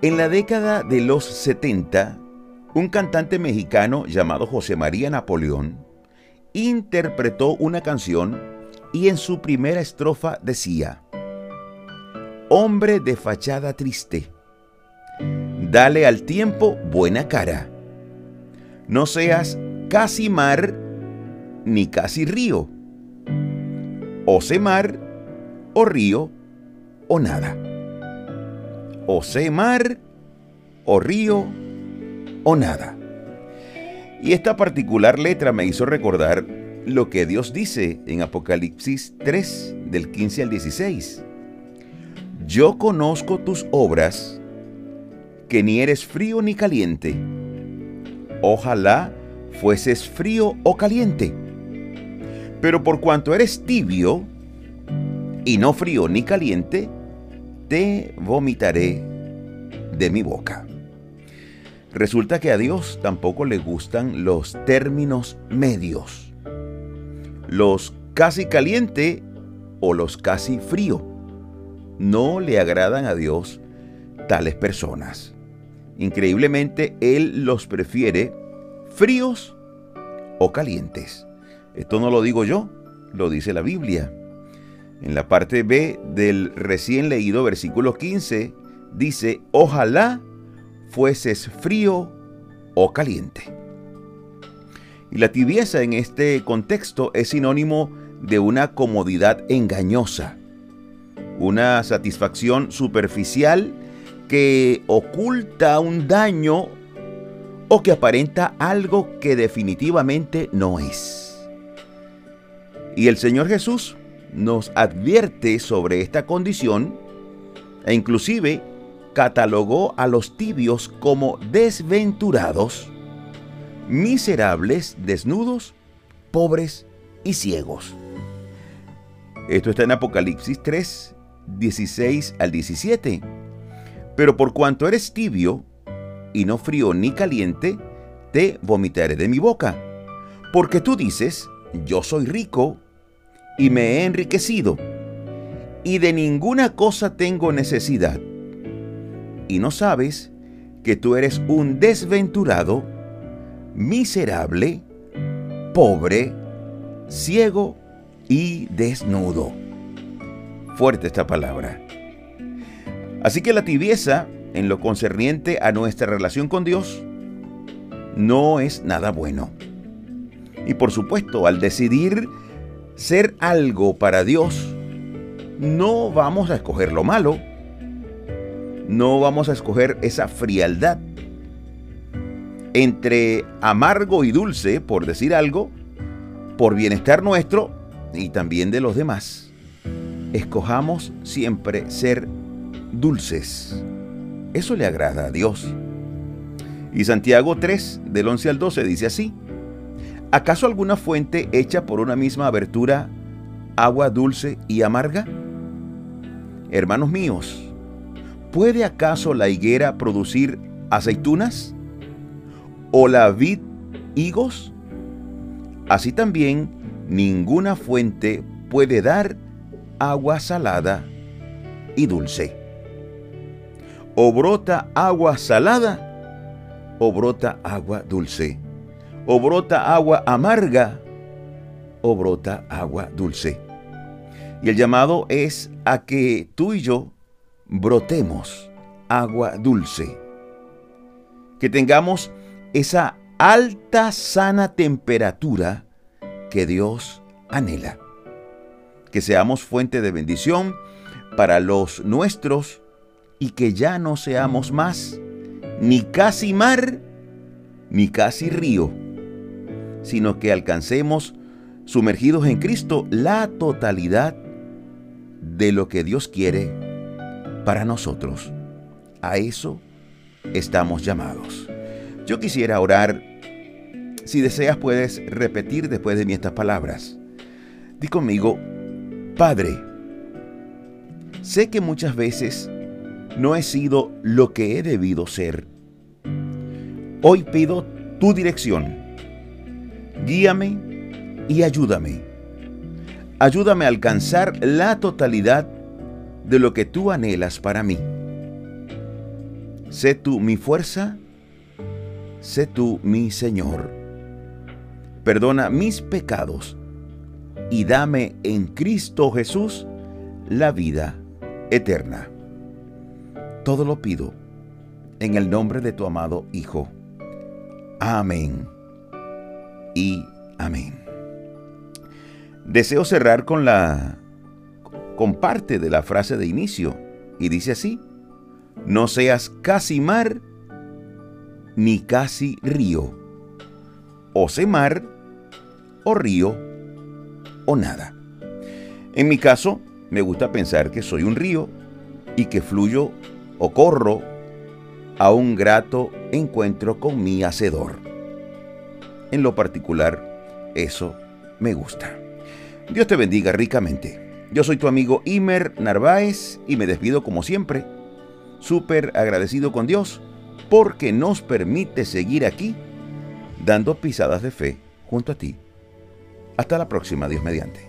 En la década de los 70, un cantante mexicano llamado José María Napoleón interpretó una canción y en su primera estrofa decía, Hombre de fachada triste, dale al tiempo buena cara, no seas casi mar ni casi río, o sé mar o río o nada o sé mar, o río, o nada. Y esta particular letra me hizo recordar lo que Dios dice en Apocalipsis 3, del 15 al 16. Yo conozco tus obras, que ni eres frío ni caliente. Ojalá fueses frío o caliente. Pero por cuanto eres tibio, y no frío ni caliente, te vomitaré de mi boca. Resulta que a Dios tampoco le gustan los términos medios, los casi caliente o los casi frío. No le agradan a Dios tales personas. Increíblemente, Él los prefiere fríos o calientes. Esto no lo digo yo, lo dice la Biblia. En la parte B del recién leído versículo 15 dice, ojalá fueses frío o caliente. Y la tibieza en este contexto es sinónimo de una comodidad engañosa, una satisfacción superficial que oculta un daño o que aparenta algo que definitivamente no es. Y el Señor Jesús nos advierte sobre esta condición e inclusive catalogó a los tibios como desventurados, miserables, desnudos, pobres y ciegos. Esto está en Apocalipsis 3, 16 al 17. Pero por cuanto eres tibio, y no frío ni caliente, te vomitaré de mi boca. Porque tú dices, yo soy rico y me he enriquecido, y de ninguna cosa tengo necesidad. Y no sabes que tú eres un desventurado, miserable, pobre, ciego y desnudo. Fuerte esta palabra. Así que la tibieza en lo concerniente a nuestra relación con Dios no es nada bueno. Y por supuesto, al decidir ser algo para Dios, no vamos a escoger lo malo, no vamos a escoger esa frialdad. Entre amargo y dulce, por decir algo, por bienestar nuestro y también de los demás, escojamos siempre ser dulces. Eso le agrada a Dios. Y Santiago 3, del 11 al 12, dice así, ¿Acaso alguna fuente hecha por una misma abertura, agua dulce y amarga? Hermanos míos, ¿puede acaso la higuera producir aceitunas? ¿O la vid higos? Así también ninguna fuente puede dar agua salada y dulce. O brota agua salada o brota agua dulce o brota agua amarga o brota agua dulce. Y el llamado es a que tú y yo brotemos agua dulce. Que tengamos esa alta, sana temperatura que Dios anhela. Que seamos fuente de bendición para los nuestros y que ya no seamos más ni casi mar ni casi río sino que alcancemos, sumergidos en Cristo, la totalidad de lo que Dios quiere para nosotros. A eso estamos llamados. Yo quisiera orar. Si deseas puedes repetir después de mí estas palabras. Di conmigo, Padre, sé que muchas veces no he sido lo que he debido ser. Hoy pido tu dirección guíame y ayúdame. Ayúdame a alcanzar la totalidad de lo que tú anhelas para mí. Sé tú mi fuerza, sé tú mi Señor. Perdona mis pecados y dame en Cristo Jesús la vida eterna. Todo lo pido en el nombre de tu amado Hijo. Amén amén. Deseo cerrar con la con parte de la frase de inicio y dice así: No seas casi mar ni casi río, o sé mar o río o nada. En mi caso, me gusta pensar que soy un río y que fluyo o corro a un grato encuentro con mi hacedor. En lo particular, eso me gusta. Dios te bendiga ricamente. Yo soy tu amigo Imer Narváez y me despido como siempre, súper agradecido con Dios porque nos permite seguir aquí dando pisadas de fe junto a ti. Hasta la próxima, Dios mediante.